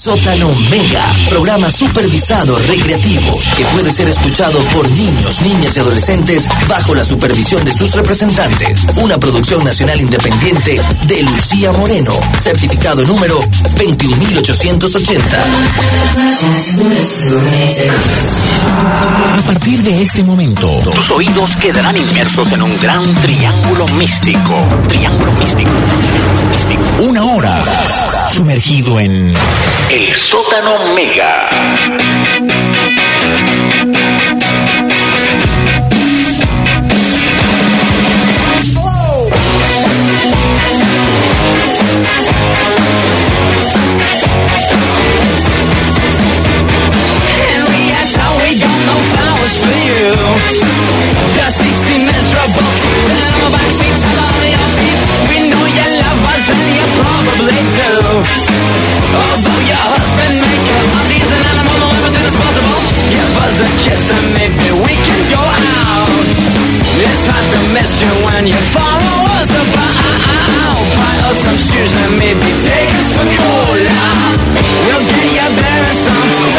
Sótano Mega, programa supervisado recreativo que puede ser escuchado por niños, niñas y adolescentes bajo la supervisión de sus representantes. Una producción nacional independiente de Lucía Moreno, certificado número 21880. A partir de este momento, tus oídos quedarán inmersos en un gran triángulo místico. Triángulo místico. Místico. Una hora sumergido en el sótano Mega. A kiss and maybe we can go out. It's hard to miss you when you follow us about. Buy us some shoes and maybe take us for cola We'll get you there in some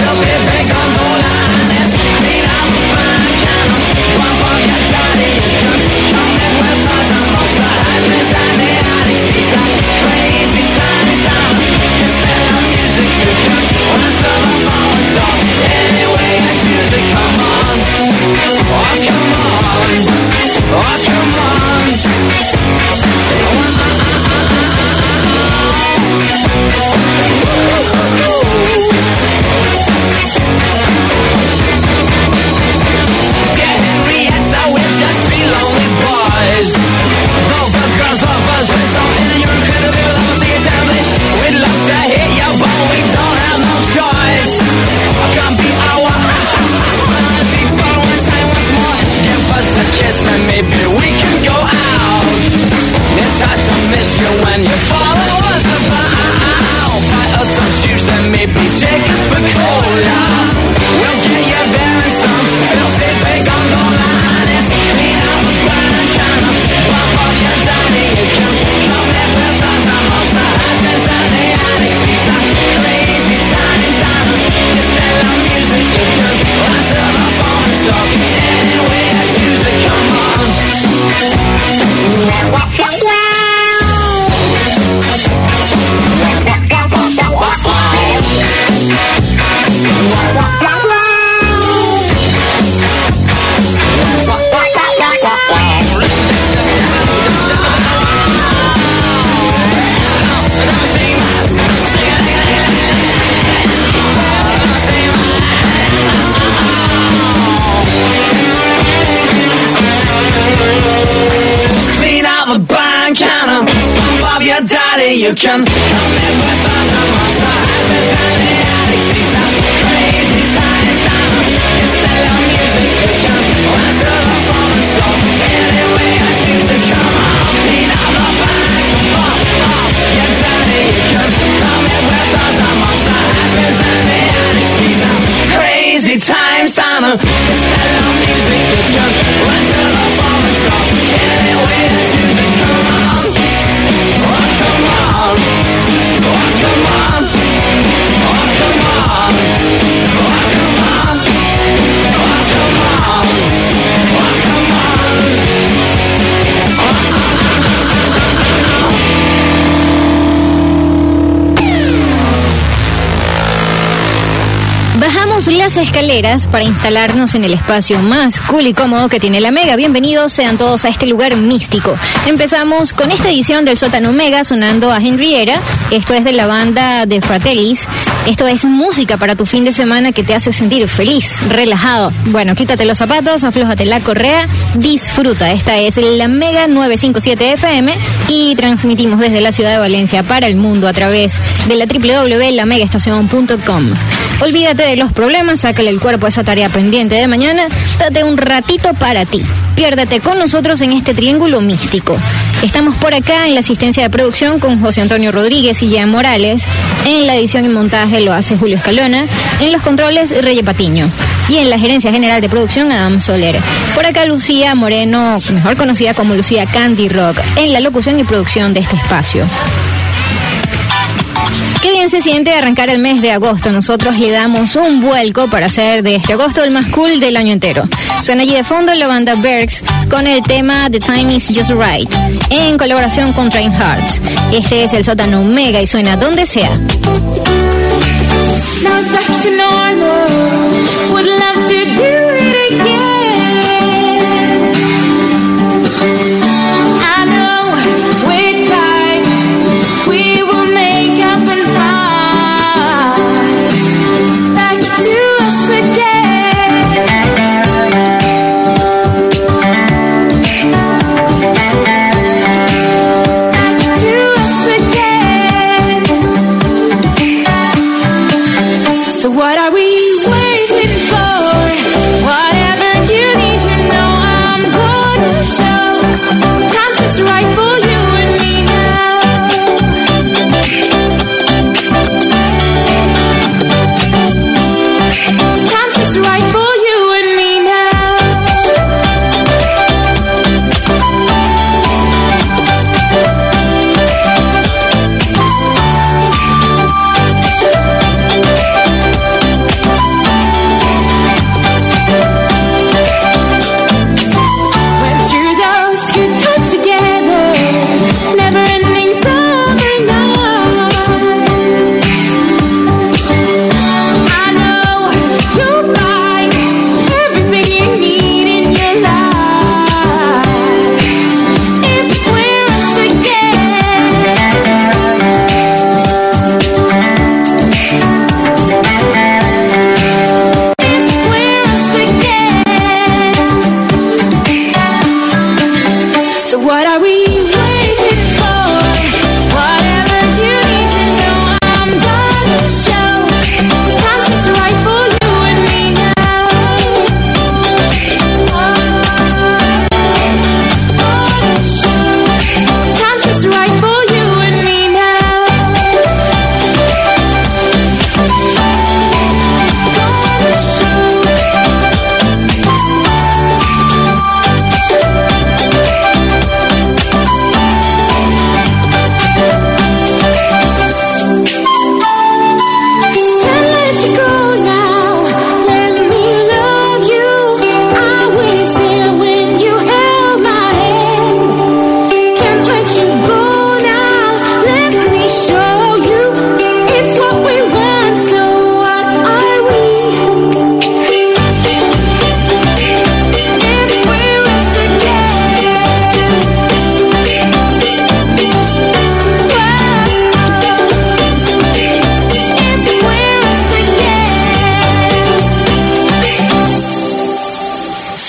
las escaleras para instalarnos en el espacio más cool y cómodo que tiene la Mega. Bienvenidos sean todos a este lugar místico. Empezamos con esta edición del sótano Mega sonando a Henriera. Esto es de la banda de Fratellis. Esto es música para tu fin de semana que te hace sentir feliz, relajado. Bueno, quítate los zapatos, aflójate la correa, disfruta. Esta es la Mega 957 FM y transmitimos desde la ciudad de Valencia para el mundo a través de la www.lamegaestacion.com. Olvídate de los problemas, sácale el cuerpo a esa tarea pendiente de mañana, date un ratito para ti. Piérdete con nosotros en este triángulo místico. Estamos por acá en la asistencia de producción con José Antonio Rodríguez y Jean Morales. En la edición y montaje lo hace Julio Escalona. En los controles, Reye Patiño. Y en la gerencia general de producción, Adam Soler. Por acá, Lucía Moreno, mejor conocida como Lucía Candy Rock, en la locución y producción de este espacio. Qué bien se siente arrancar el mes de agosto. Nosotros le damos un vuelco para hacer de este agosto el más cool del año entero. Suena allí de fondo la banda Bergs con el tema The Time Is Just Right en colaboración con Train Hearts. Este es el sótano Mega y suena donde sea.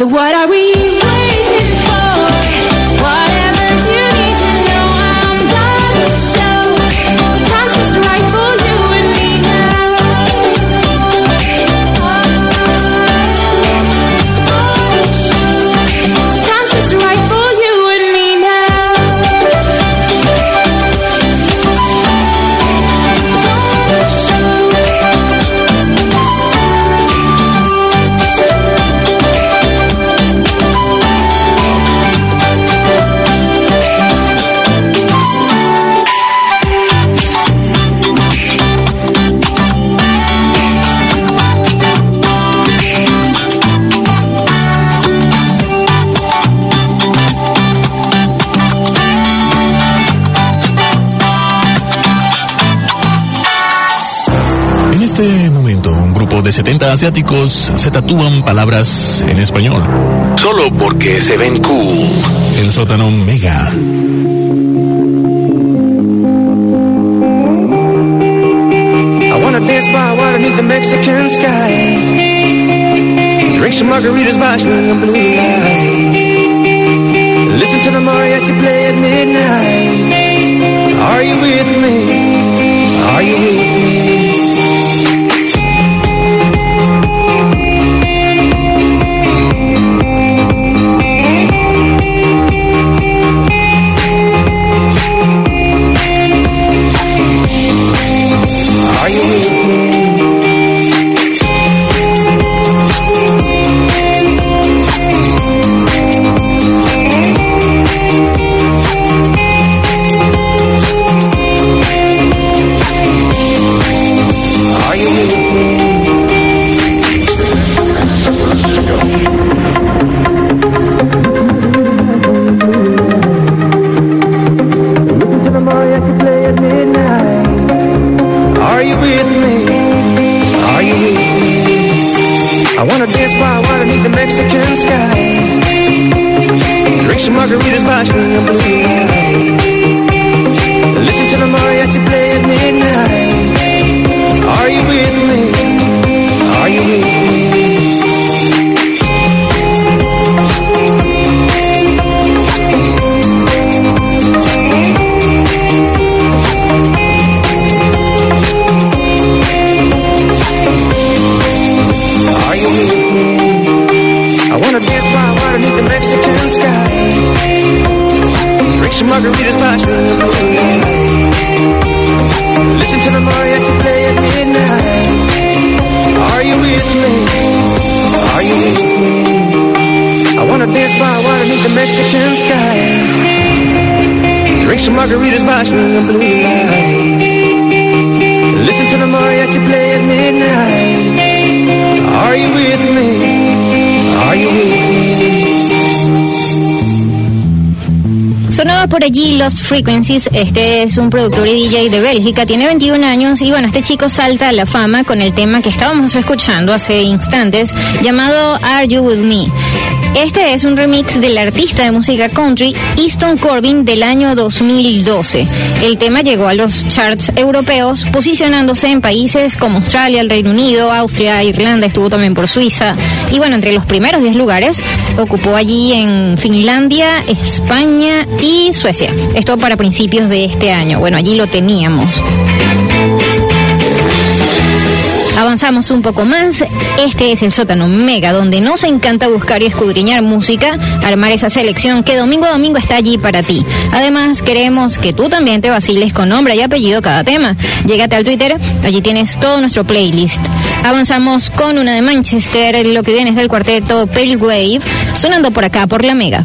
So what are we asiáticos se tatúan palabras en español. Solo porque se ven cool. El sótano mega. I wanna dance by water beneath the Mexican sky. Drink some margaritas by up blue lights. Listen to the mariachi play at midnight. Are you with me? Are you with me? Sonaba por allí Lost Frequencies, este es un productor y DJ de Bélgica, tiene 21 años. Y bueno, este chico salta a la fama con el tema que estábamos escuchando hace instantes llamado Are You With Me. Este es un remix del artista de música country Easton Corbin del año 2012. El tema llegó a los charts europeos posicionándose en países como Australia, el Reino Unido, Austria, Irlanda, estuvo también por Suiza y bueno, entre los primeros 10 lugares ocupó allí en Finlandia, España y Suecia. Esto para principios de este año. Bueno, allí lo teníamos. Avanzamos un poco más. Este es el sótano mega, donde nos encanta buscar y escudriñar música, armar esa selección que domingo a domingo está allí para ti. Además, queremos que tú también te vaciles con nombre y apellido cada tema. Llégate al Twitter, allí tienes todo nuestro playlist. Avanzamos con una de Manchester, lo que viene es del cuarteto Pale Wave, sonando por acá por la mega.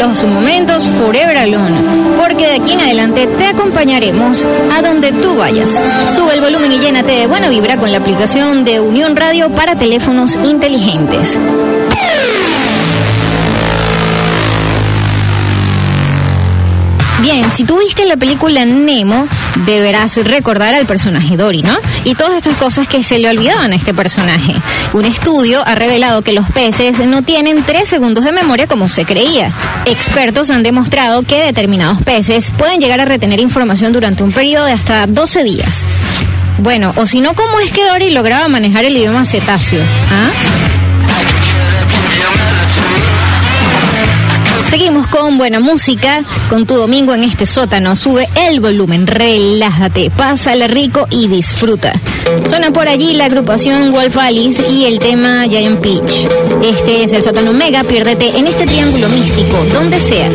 Los momentos Forever Alone, porque de aquí en adelante te acompañaremos a donde tú vayas. Sube el volumen y llénate de buena vibra con la aplicación de Unión Radio para teléfonos inteligentes. Bien, si tú viste la película Nemo, deberás recordar al personaje Dory, ¿no? Y todas estas cosas que se le olvidaban a este personaje. Un estudio ha revelado que los peces no tienen tres segundos de memoria como se creía. Expertos han demostrado que determinados peces pueden llegar a retener información durante un periodo de hasta 12 días. Bueno, o si no, ¿cómo es que Dory lograba manejar el idioma cetáceo? ¿Ah? Seguimos con buena música, con tu domingo en este sótano. Sube el volumen, relájate, pásale rico y disfruta. Suena por allí la agrupación Wolf Alice y el tema Giant Peach. Este es el sótano Mega, piérdete en este triángulo místico, donde sea.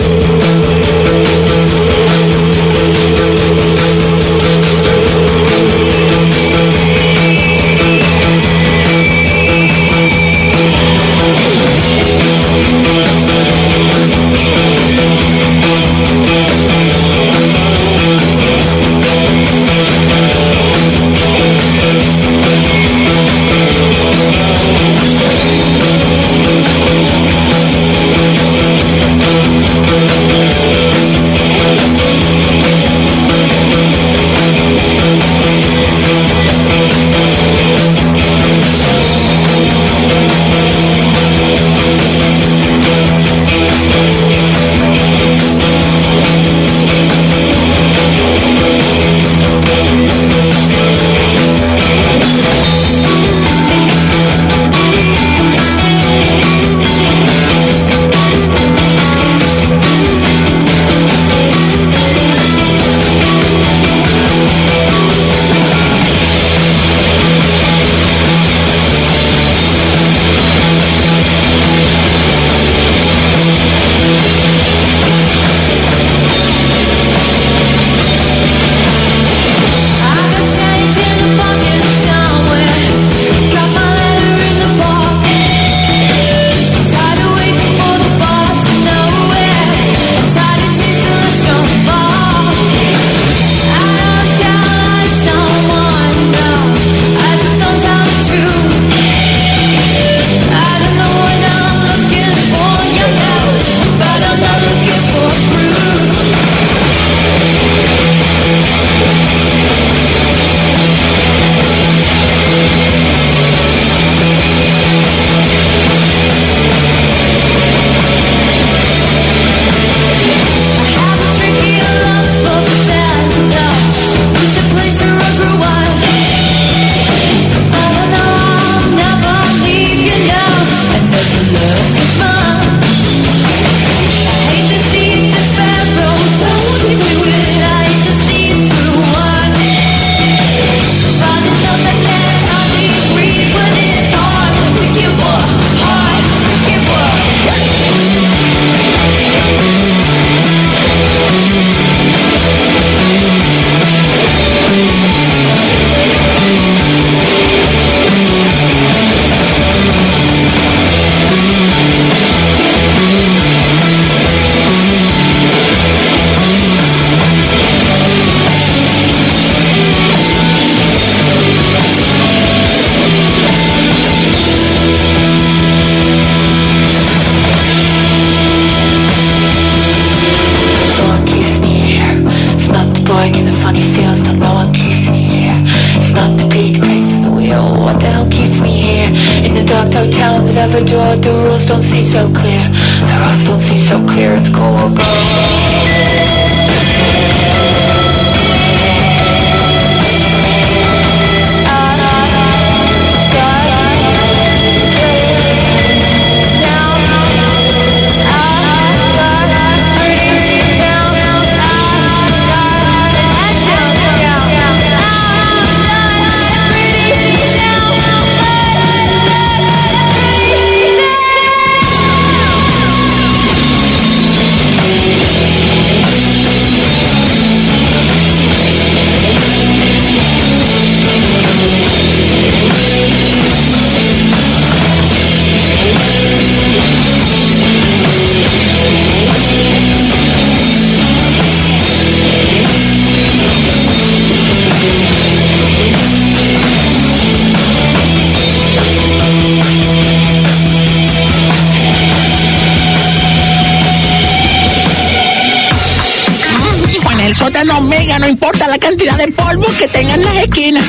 No importa la cantidad de polvo que tengan en las esquinas.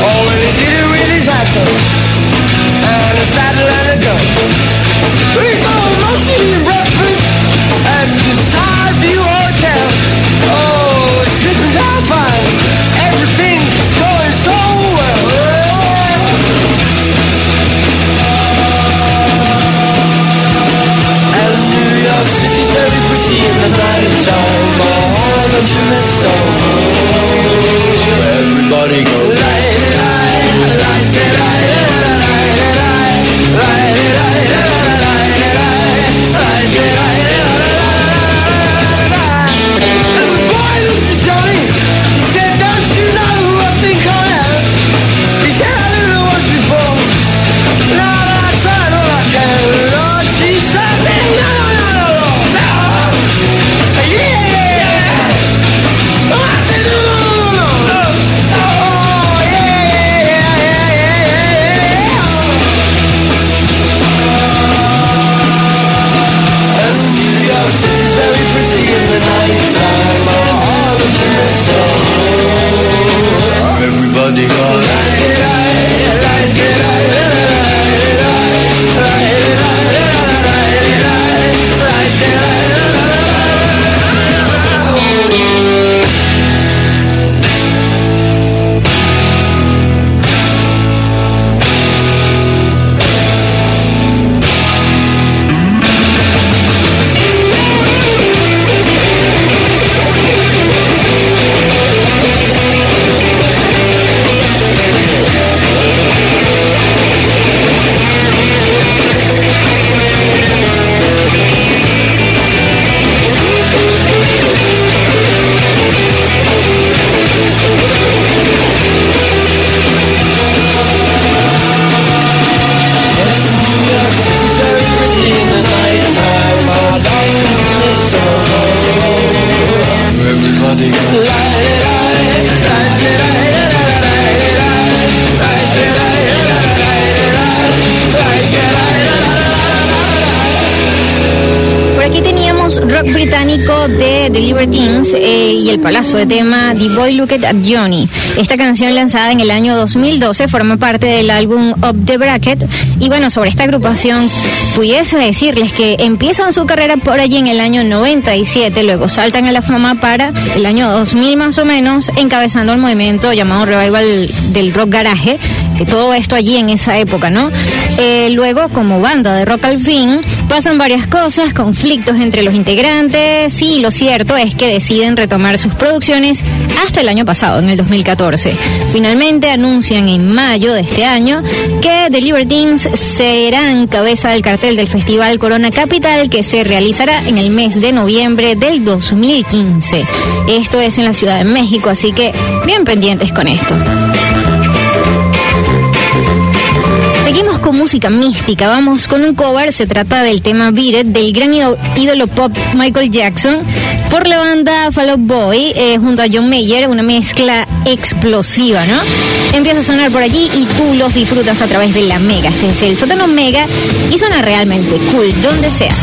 Oh, and a saddle a in the night time, my orange mistletoe. So everybody go. everybody got tema The Boy Looked at Johnny. Esta canción lanzada en el año 2012 forma parte del álbum Up the Bracket. Y bueno, sobre esta agrupación pudiese decirles que empiezan su carrera por allí en el año 97, luego saltan a la fama para el año 2000 más o menos, encabezando el movimiento llamado Revival del Rock Garage. todo esto allí en esa época, ¿no? Eh, luego, como banda de rock al fin, pasan varias cosas, conflictos entre los integrantes y lo cierto es que deciden retomar sus producciones hasta el año pasado, en el 2014. Finalmente anuncian en mayo de este año que The Libertines serán cabeza del cartel del Festival Corona Capital que se realizará en el mes de noviembre del 2015. Esto es en la Ciudad de México, así que bien pendientes con esto. Con música mística, vamos con un cover, se trata del tema Beat del gran ídolo, pop Michael Jackson, por la banda Fall Boy, eh, junto a John Mayer, una mezcla explosiva, ¿no? Empieza a sonar por allí y tú los disfrutas a través de la Mega, este es el sótano Mega y suena realmente cool, donde sea.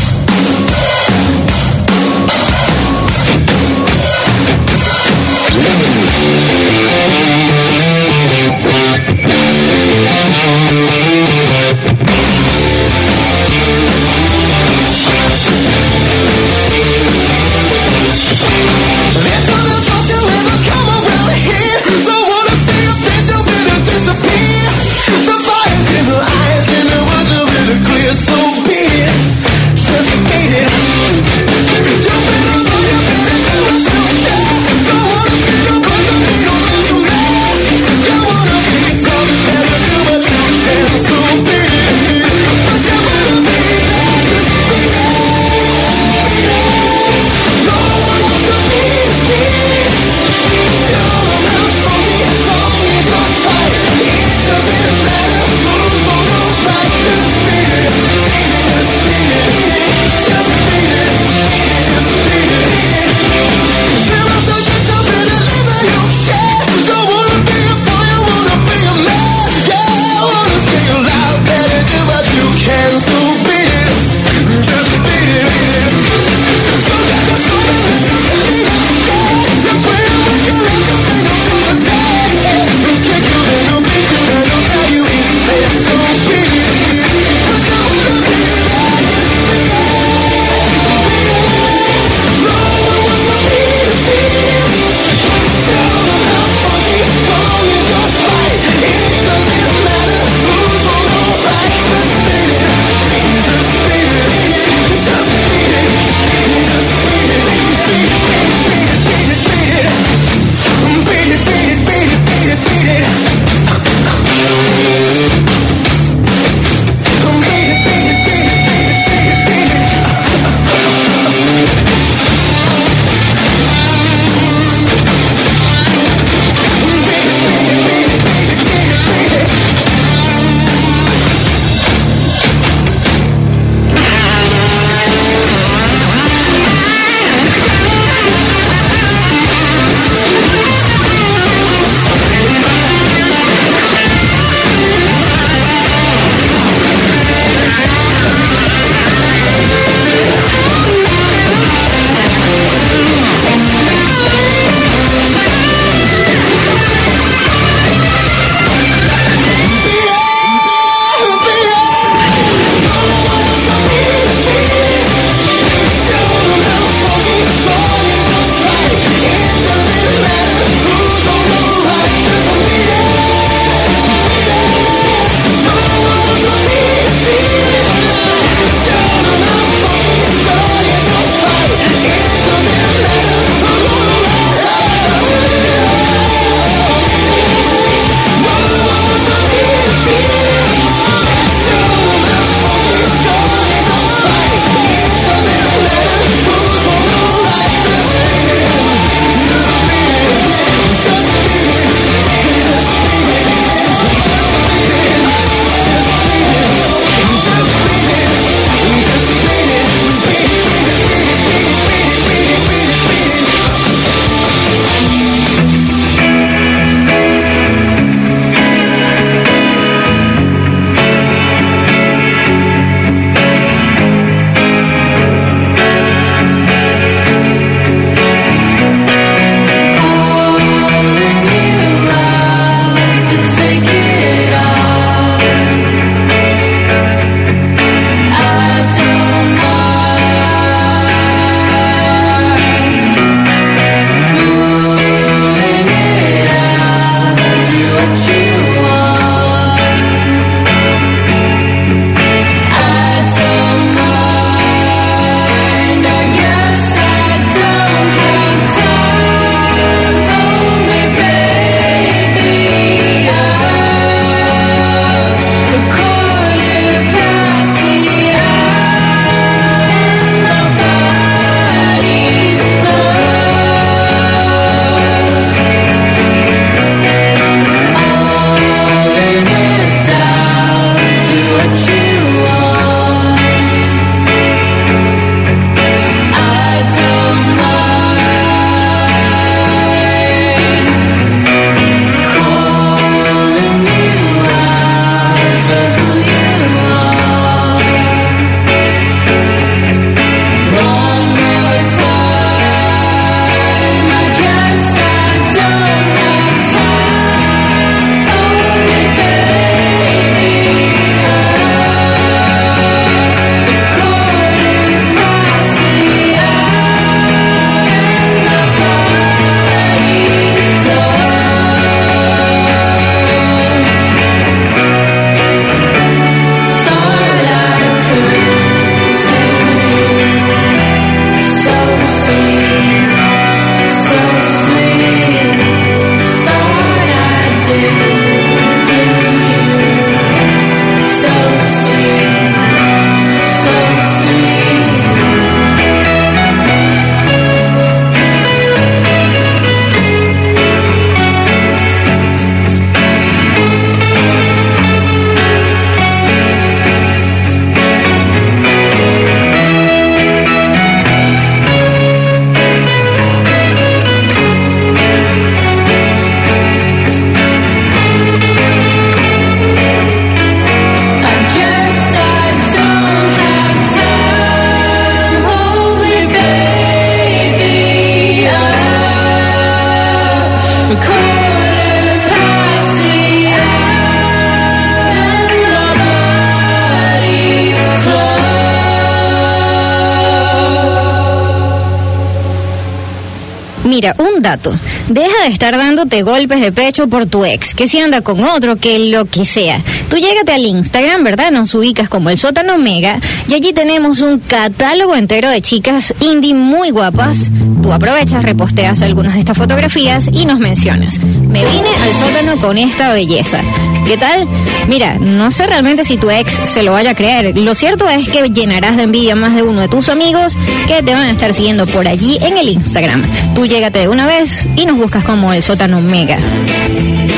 mira, un dato. Deja de estar dándote golpes de pecho por tu ex, que si anda con otro, que lo que sea. Tú llégate al Instagram, ¿verdad? Nos ubicas como el sótano Omega y allí tenemos un catálogo entero de chicas indie muy guapas. Tú aprovechas, reposteas algunas de estas fotografías y nos mencionas. Me vine al sótano con esta belleza. ¿Qué tal? Mira, no sé realmente si tu ex se lo vaya a creer. Lo cierto es que llenarás de envidia más de uno de tus amigos que te van a estar siguiendo por allí en el Instagram. Tú llégate de una vez y nos buscas como el sótano mega.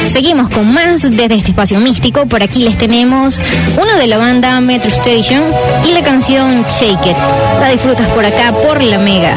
Seguimos con más desde este espacio místico. Por aquí les tenemos uno de la banda Metro Station y la canción Shake It. La disfrutas por acá por la mega.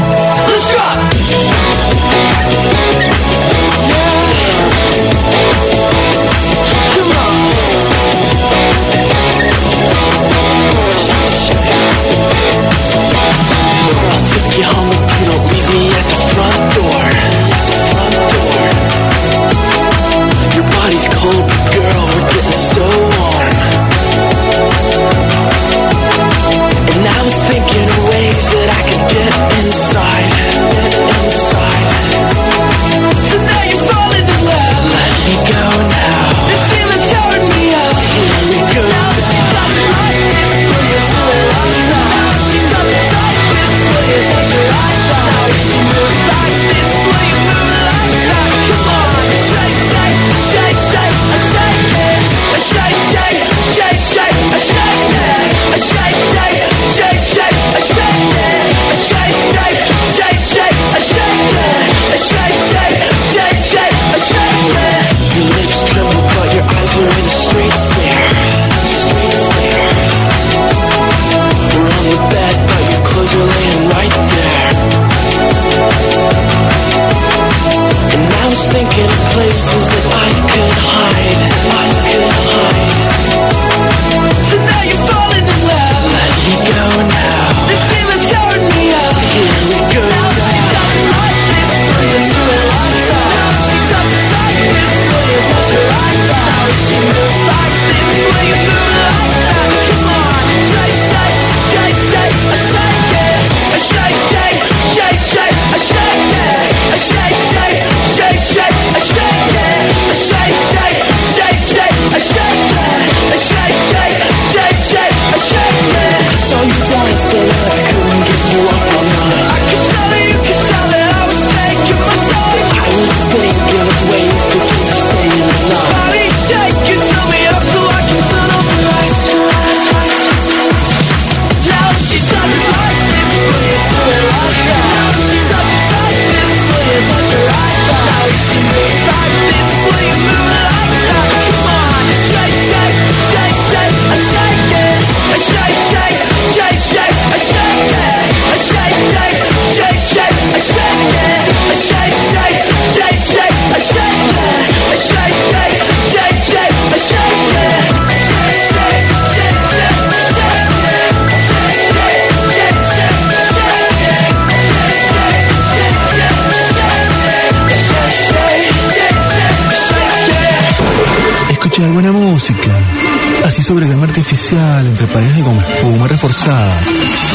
Sobregama artificial entre paredes con espuma reforzada.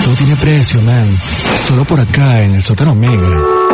Todo tiene precio, man. Solo por acá, en el sótano Mega.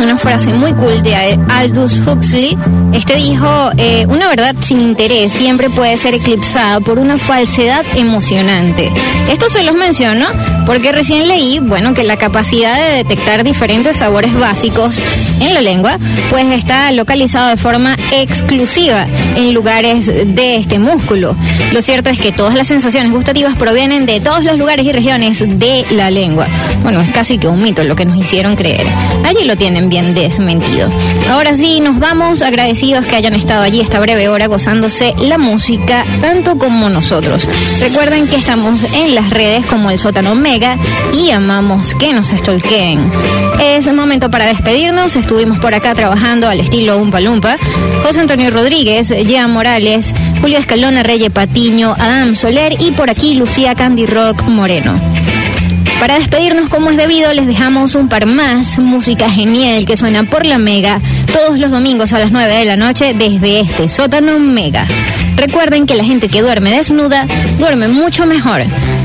Una frase muy cool de Aldous Huxley. Este dijo, eh, una verdad sin interés siempre puede ser eclipsada por una falsedad emocionante. Esto se los menciono porque recién leí, bueno, que la capacidad de detectar diferentes sabores básicos en la lengua, pues está localizado de forma exclusiva en lugares de este músculo. Lo cierto es que todas las sensaciones gustativas provienen de todos los lugares y regiones de la lengua. Bueno, es casi que un mito lo que nos hicieron creer. Allí lo tienen bien desmentido. Ahora sí, nos vamos agradecidos que hayan estado allí esta breve hora gozándose la música tanto como nosotros. Recuerden que estamos en las redes como el sótano Mega y amamos que nos estolqueen. Es momento para despedirnos. Estuvimos por acá trabajando al estilo Umpa Lumpa. José Antonio Rodríguez, Jean Morales, Julio Escalona, Reye Patiño, Adam Soler y por aquí Lucía Candy Rock Moreno. Para despedirnos como es debido, les dejamos un par más, música genial que suena por la Mega todos los domingos a las 9 de la noche desde este sótano Mega. Recuerden que la gente que duerme desnuda duerme mucho mejor.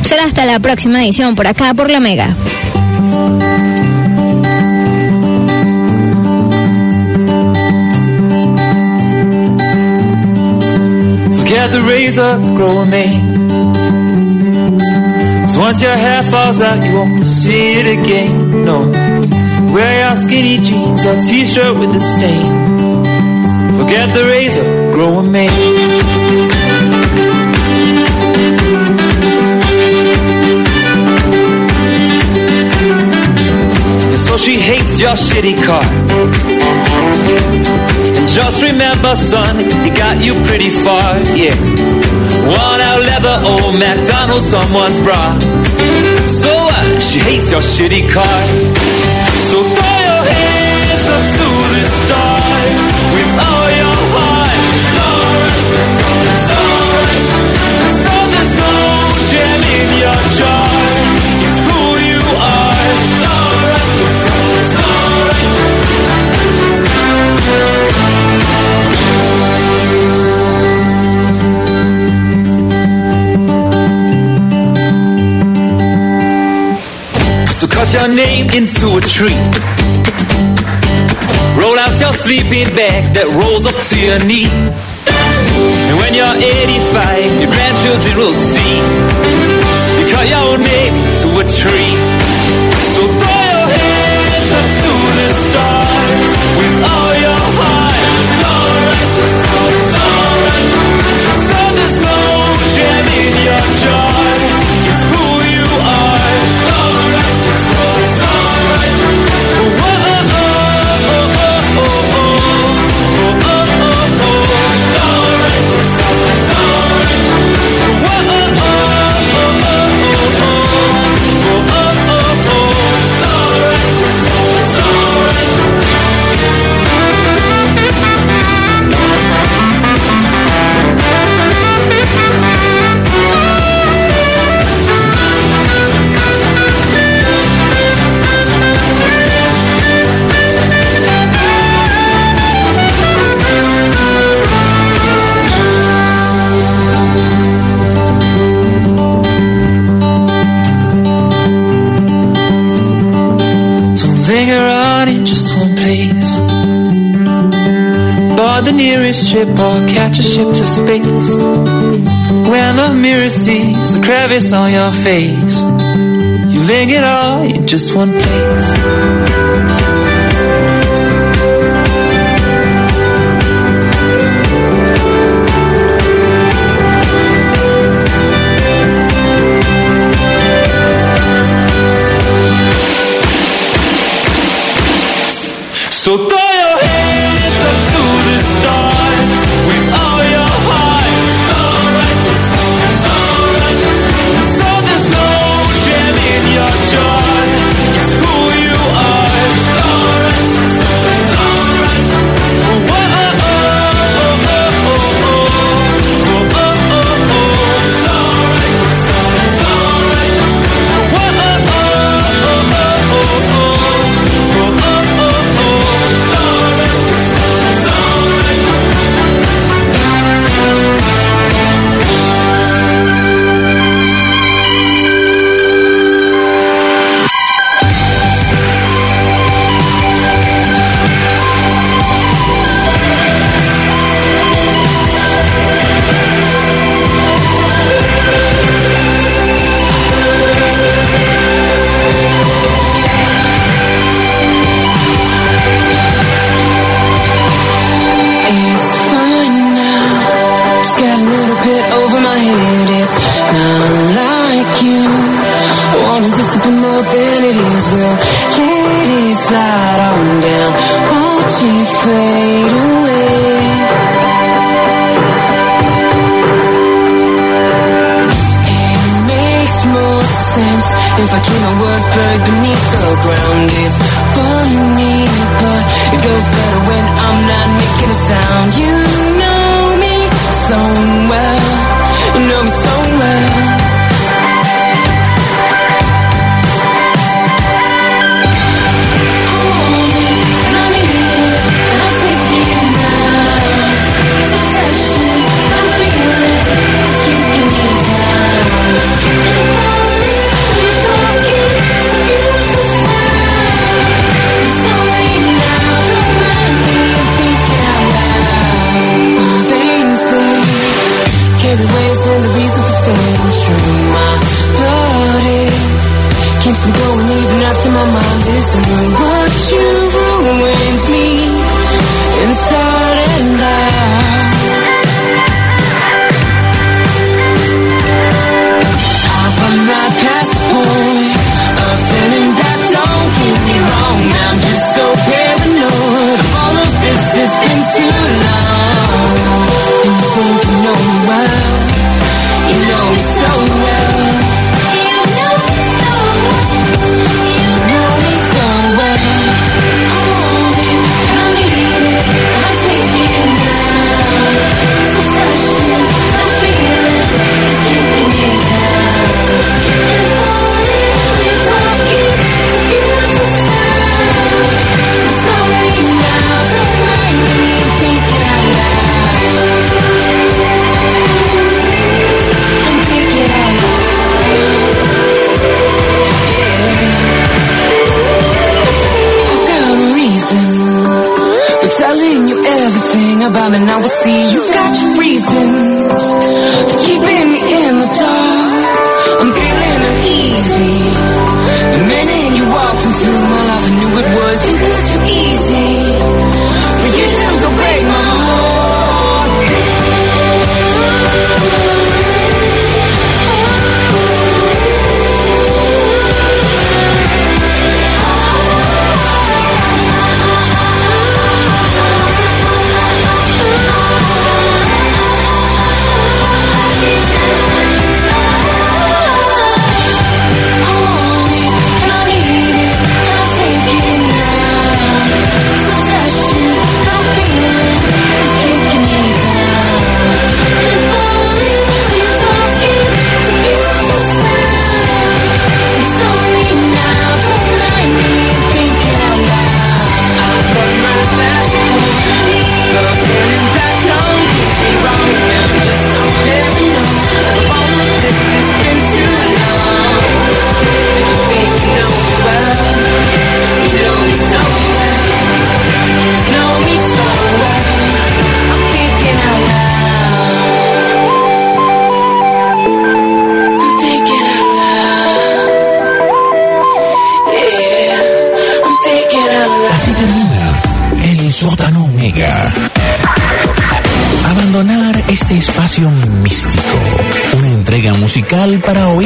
Será hasta la próxima edición por acá por la Mega. Forget the razor, grow a mane. So once your hair falls out, you won't see it again. No. Wear your skinny jeans or t-shirt with a stain. Forget the razor, grow a mane. And she hates your shitty car. And just remember, son, he got you pretty far, yeah. Worn out leather, old McDonald's, someone's bra. So what? She hates your shitty car. So throw your hands up to the stars with all So cut your name into a tree. Roll out your sleeping bag that rolls up to your knee. And when you're 85, your grandchildren will see. You cut your name into a tree. Crevice on your face, you linger all in just one place.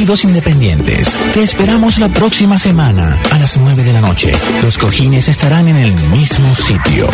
Independientes. Te esperamos la próxima semana a las 9 de la noche. Los cojines estarán en el mismo sitio.